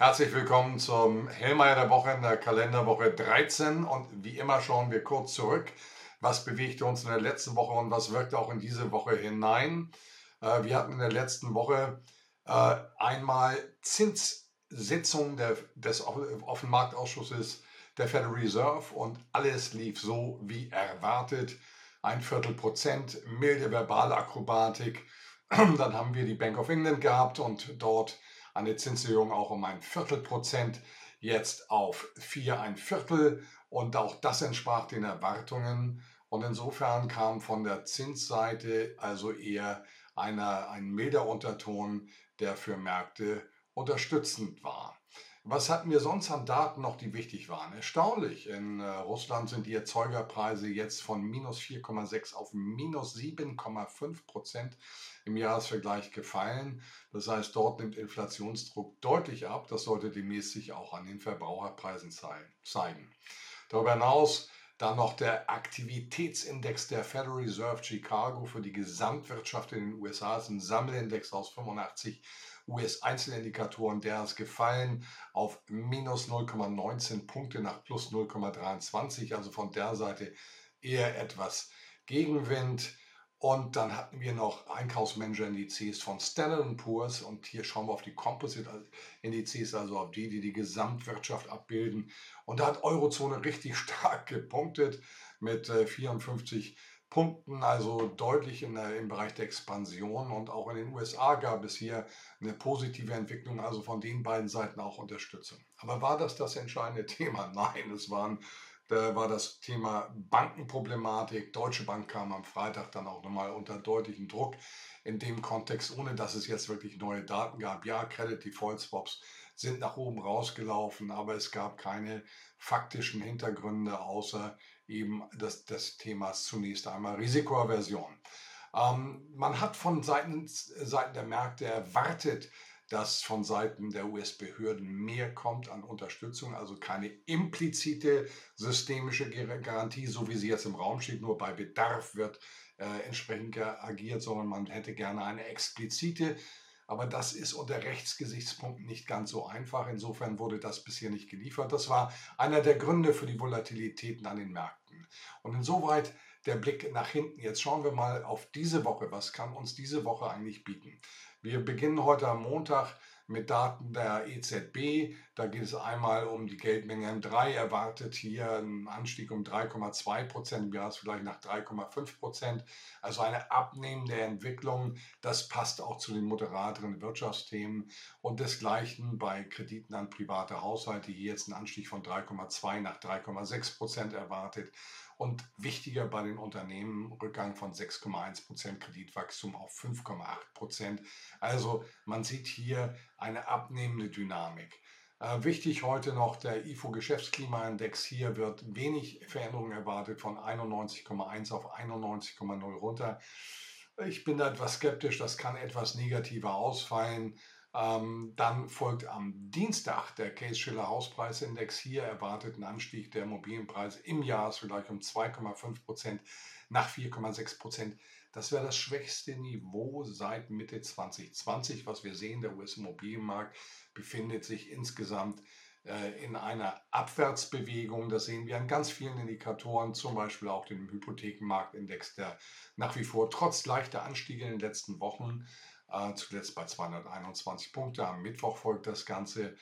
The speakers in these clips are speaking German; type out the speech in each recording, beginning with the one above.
Herzlich willkommen zum Hellmeier der Woche in der Kalenderwoche 13 und wie immer schauen wir kurz zurück. Was bewegte uns in der letzten Woche und was wirkt auch in diese Woche hinein? Äh, wir hatten in der letzten Woche äh, einmal Zinssitzung des Offenmarktausschusses der Federal Reserve und alles lief so wie erwartet. Ein Viertel Prozent, milde Verbalakrobatik. Dann haben wir die Bank of England gehabt und dort eine Zinserhöhung auch um ein Viertelprozent, jetzt auf vier ein Viertel und auch das entsprach den Erwartungen. Und insofern kam von der Zinsseite also eher einer, ein milder Unterton, der für Märkte unterstützend war. Was hatten wir sonst an Daten noch, die wichtig waren? Erstaunlich. In äh, Russland sind die Erzeugerpreise jetzt von minus 4,6 auf minus 7,5 Prozent im Jahresvergleich gefallen. Das heißt, dort nimmt Inflationsdruck deutlich ab. Das sollte demnächst sich auch an den Verbraucherpreisen zeigen. Darüber hinaus dann noch der Aktivitätsindex der Federal Reserve Chicago für die Gesamtwirtschaft in den USA. Das ist ein Sammelindex aus 85 US-Einzelindikatoren, der ist gefallen auf minus 0,19 Punkte nach plus 0,23. Also von der Seite eher etwas Gegenwind. Und dann hatten wir noch Einkaufsmanager-Indizes von Standard Poor's und hier schauen wir auf die Composite-Indizes, also auf die, die die Gesamtwirtschaft abbilden. Und da hat Eurozone richtig stark gepunktet mit 54 äh, Punkten, also deutlich in der, im Bereich der Expansion. Und auch in den USA gab es hier eine positive Entwicklung, also von den beiden Seiten auch Unterstützung. Aber war das das entscheidende Thema? Nein, es waren, da war das Thema Bankenproblematik. Deutsche Bank kam am Freitag dann auch nochmal unter deutlichen Druck in dem Kontext, ohne dass es jetzt wirklich neue Daten gab. Ja, Credit Default Swaps sind nach oben rausgelaufen, aber es gab keine faktischen Hintergründe außer eben des, des Themas zunächst einmal Risikoaversion. Ähm, man hat von Seiten, Seiten der Märkte erwartet, dass von Seiten der US-Behörden mehr kommt an Unterstützung, also keine implizite systemische Garantie, so wie sie jetzt im Raum steht, nur bei Bedarf wird äh, entsprechend agiert, sondern man hätte gerne eine explizite aber das ist unter Rechtsgesichtspunkten nicht ganz so einfach. Insofern wurde das bisher nicht geliefert. Das war einer der Gründe für die Volatilitäten an den Märkten. Und insoweit der Blick nach hinten. Jetzt schauen wir mal auf diese Woche. Was kann uns diese Woche eigentlich bieten? Wir beginnen heute am Montag mit Daten der EZB. Da geht es einmal um die Geldmenge M3, erwartet hier einen Anstieg um 3,2 Prozent, im Jahresvergleich nach 3,5 Prozent. Also eine abnehmende Entwicklung. Das passt auch zu den moderateren Wirtschaftsthemen. Und desgleichen bei Krediten an private Haushalte, hier jetzt ein Anstieg von 3,2 nach 3,6 Prozent erwartet. Und wichtiger bei den Unternehmen, Rückgang von 6,1 Prozent, Kreditwachstum auf 5,8 Prozent. Also man sieht hier eine abnehmende Dynamik. Äh, wichtig heute noch der IFO-Geschäftsklimaindex. Hier wird wenig Veränderung erwartet von 91,1 auf 91,0 runter. Ich bin da etwas skeptisch, das kann etwas negativer ausfallen. Ähm, dann folgt am Dienstag der Case-Schiller Hauspreisindex. Hier erwartet ein Anstieg der Immobilienpreise im Jahresvergleich um 2,5 Prozent nach 4,6 Prozent. Das wäre das schwächste Niveau seit Mitte 2020. Was wir sehen, der US-Immobilienmarkt befindet sich insgesamt äh, in einer Abwärtsbewegung. Das sehen wir an ganz vielen Indikatoren, zum Beispiel auch dem Hypothekenmarktindex, der nach wie vor trotz leichter Anstiege in den letzten Wochen äh, zuletzt bei 221 Punkte. Am Mittwoch folgt das Ganze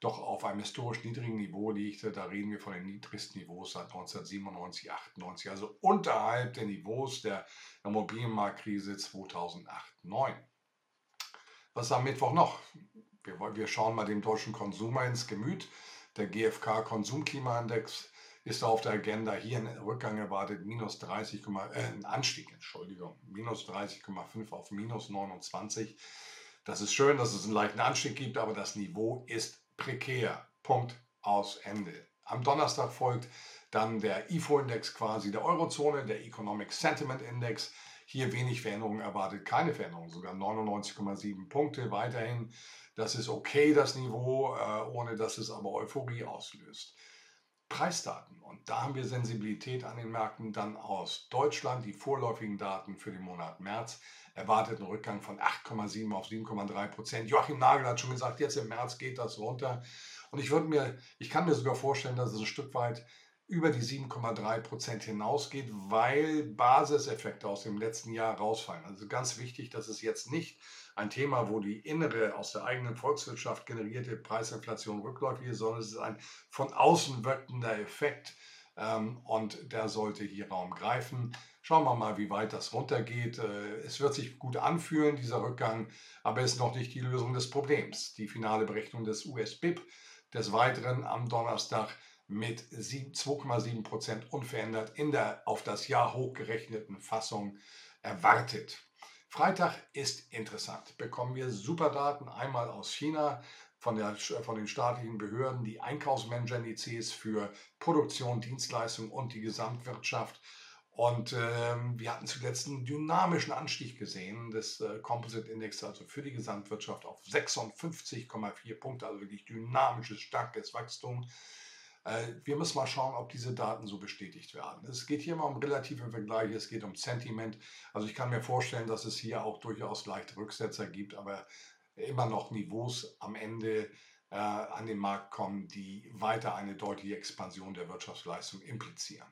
doch auf einem historisch niedrigen Niveau liegt. Da reden wir von den niedrigsten Niveaus seit 1997, 98, also unterhalb der Niveaus der Immobilienmarktkrise 2008, 2009. Was ist am Mittwoch noch? Wir, wir schauen mal dem deutschen Konsumer ins Gemüt. Der GfK Konsumklimaindex ist auf der Agenda. Hier ein Rückgang erwartet, minus 30, äh, ein Anstieg, Entschuldigung, minus 30,5 auf minus 29. Das ist schön, dass es einen leichten Anstieg gibt, aber das Niveau ist prekär. Punkt aus Ende. Am Donnerstag folgt dann der IFO-Index quasi der Eurozone, der Economic Sentiment Index. Hier wenig Veränderungen erwartet, keine Veränderung, sogar 99,7 Punkte weiterhin. Das ist okay, das Niveau, äh, ohne dass es aber Euphorie auslöst. Preisdaten. Und da haben wir Sensibilität an den Märkten dann aus Deutschland. Die vorläufigen Daten für den Monat März erwarteten Rückgang von 8,7 auf 7,3 Prozent. Joachim Nagel hat schon gesagt, jetzt im März geht das runter. Und ich würde mir, ich kann mir sogar vorstellen, dass es ein Stück weit über die 7,3 Prozent hinausgeht, weil Basiseffekte aus dem letzten Jahr rausfallen. Also ganz wichtig, dass es jetzt nicht ein Thema, wo die innere, aus der eigenen Volkswirtschaft generierte Preisinflation rückläufig ist, sondern es ist ein von außen wirkender Effekt ähm, und der sollte hier Raum greifen. Schauen wir mal, wie weit das runtergeht. Äh, es wird sich gut anfühlen, dieser Rückgang, aber es ist noch nicht die Lösung des Problems. Die finale Berechnung des US-BIP des Weiteren am Donnerstag mit 2,7 Prozent unverändert in der auf das Jahr hochgerechneten Fassung erwartet. Freitag ist interessant. Bekommen wir super Daten einmal aus China von, der, von den staatlichen Behörden, die Einkaufsmanager-Indizes für Produktion, Dienstleistung und die Gesamtwirtschaft. Und ähm, wir hatten zuletzt einen dynamischen Anstieg gesehen des äh, Composite Index, also für die Gesamtwirtschaft auf 56,4 Punkte, also wirklich dynamisches, starkes Wachstum. Äh, wir müssen mal schauen, ob diese Daten so bestätigt werden. Es geht hier mal um relative Vergleiche, es geht um Sentiment. Also ich kann mir vorstellen, dass es hier auch durchaus leichte Rücksetzer gibt, aber immer noch Niveaus am Ende äh, an den Markt kommen, die weiter eine deutliche Expansion der Wirtschaftsleistung implizieren.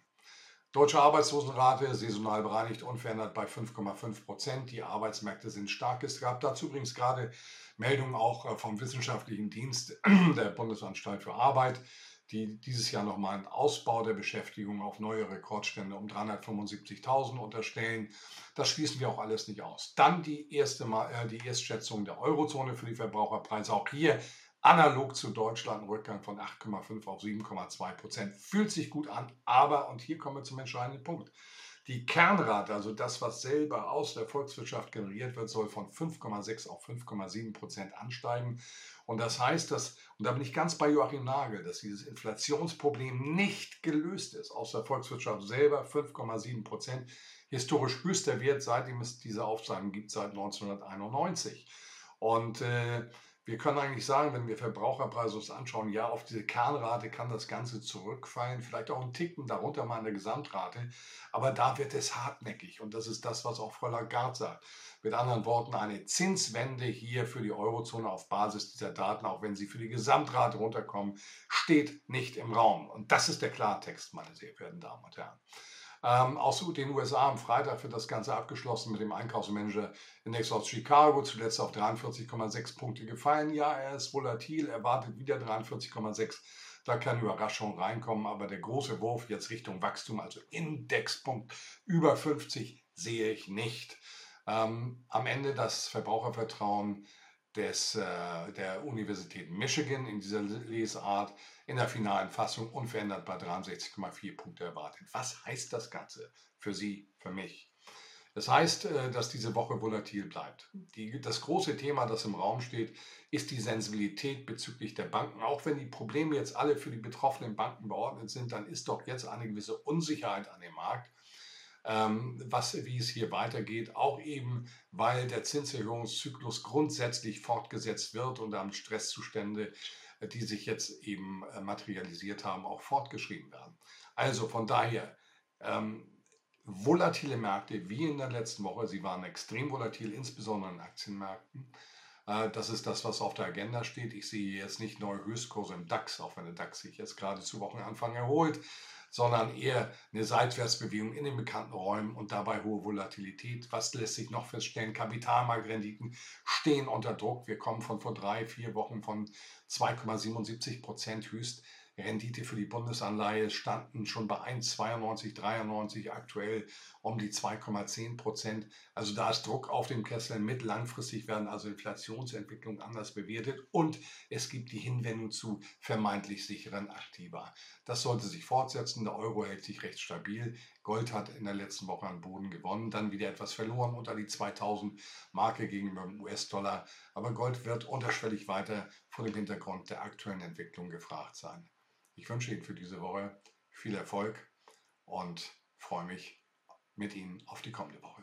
Deutsche Arbeitslosenrate saisonal bereinigt unverändert bei 5,5 Prozent. Die Arbeitsmärkte sind stark. Es gab dazu übrigens gerade Meldungen auch äh, vom Wissenschaftlichen Dienst der Bundesanstalt für Arbeit die dieses Jahr nochmal einen Ausbau der Beschäftigung auf neue Rekordstände um 375.000 unterstellen. Das schließen wir auch alles nicht aus. Dann die erste Mal, äh, die Erstschätzung der Eurozone für die Verbraucherpreise. Auch hier analog zu Deutschland ein Rückgang von 8,5 auf 7,2 Prozent. Fühlt sich gut an, aber, und hier kommen wir zum entscheidenden Punkt, die Kernrate, also das, was selber aus der Volkswirtschaft generiert wird, soll von 5,6 auf 5,7 Prozent ansteigen. Und das heißt, dass, und da bin ich ganz bei Joachim Nagel, dass dieses Inflationsproblem nicht gelöst ist. Aus der Volkswirtschaft selber 5,7 Prozent. Historisch höchster Wert, seitdem es diese Aufzeichnung gibt, seit 1991. Und äh, wir können eigentlich sagen, wenn wir Verbraucherpreise uns anschauen, ja, auf diese Kernrate kann das Ganze zurückfallen, vielleicht auch einen Ticken darunter mal in der Gesamtrate, aber da wird es hartnäckig und das ist das, was auch Frau Lagarde sagt. Mit anderen Worten, eine Zinswende hier für die Eurozone auf Basis dieser Daten, auch wenn sie für die Gesamtrate runterkommen, steht nicht im Raum. Und das ist der Klartext, meine sehr verehrten Damen und Herren. Ähm, aus den USA am Freitag wird das Ganze abgeschlossen mit dem Einkaufsmanager-Index aus Chicago, zuletzt auf 43,6 Punkte gefallen. Ja, er ist volatil, erwartet wieder 43,6. Da kann Überraschung reinkommen, aber der große Wurf jetzt Richtung Wachstum, also Indexpunkt über 50, sehe ich nicht. Ähm, am Ende das Verbrauchervertrauen des, äh, der Universität Michigan in dieser Lesart in der finalen Fassung unverändert bei 63,4 Punkte erwartet. Was heißt das Ganze für Sie, für mich? Das heißt, äh, dass diese Woche volatil bleibt. Die, das große Thema, das im Raum steht, ist die Sensibilität bezüglich der Banken. Auch wenn die Probleme jetzt alle für die betroffenen Banken beordnet sind, dann ist doch jetzt eine gewisse Unsicherheit an dem Markt was, wie es hier weitergeht, auch eben, weil der Zinserhöhungszyklus grundsätzlich fortgesetzt wird und damit Stresszustände, die sich jetzt eben äh, materialisiert haben, auch fortgeschrieben werden. Also von daher, ähm, volatile Märkte wie in der letzten Woche, sie waren extrem volatil, insbesondere in Aktienmärkten. Äh, das ist das, was auf der Agenda steht. Ich sehe jetzt nicht neue Höchstkurse im DAX, auch wenn der DAX sich jetzt gerade zu Wochenanfang erholt sondern eher eine Seitwärtsbewegung in den bekannten Räumen und dabei hohe Volatilität. Was lässt sich noch feststellen? Kapitalmarktrenditen stehen unter Druck. Wir kommen von vor drei, vier Wochen von 2,77 Prozent höchst Rendite für die Bundesanleihe standen schon bei 1,92, 93, aktuell um die 2,10 Prozent. Also da ist Druck auf dem Kessel. Mit langfristig werden also Inflationsentwicklungen anders bewertet und es gibt die Hinwendung zu vermeintlich sicheren Aktiva. Das sollte sich fortsetzen. Der Euro hält sich recht stabil. Gold hat in der letzten Woche an Boden gewonnen, dann wieder etwas verloren unter die 2000 Marke gegenüber dem US-Dollar. Aber Gold wird unterschwellig weiter vor dem Hintergrund der aktuellen Entwicklung gefragt sein. Ich wünsche Ihnen für diese Woche viel Erfolg und freue mich mit Ihnen auf die kommende Woche.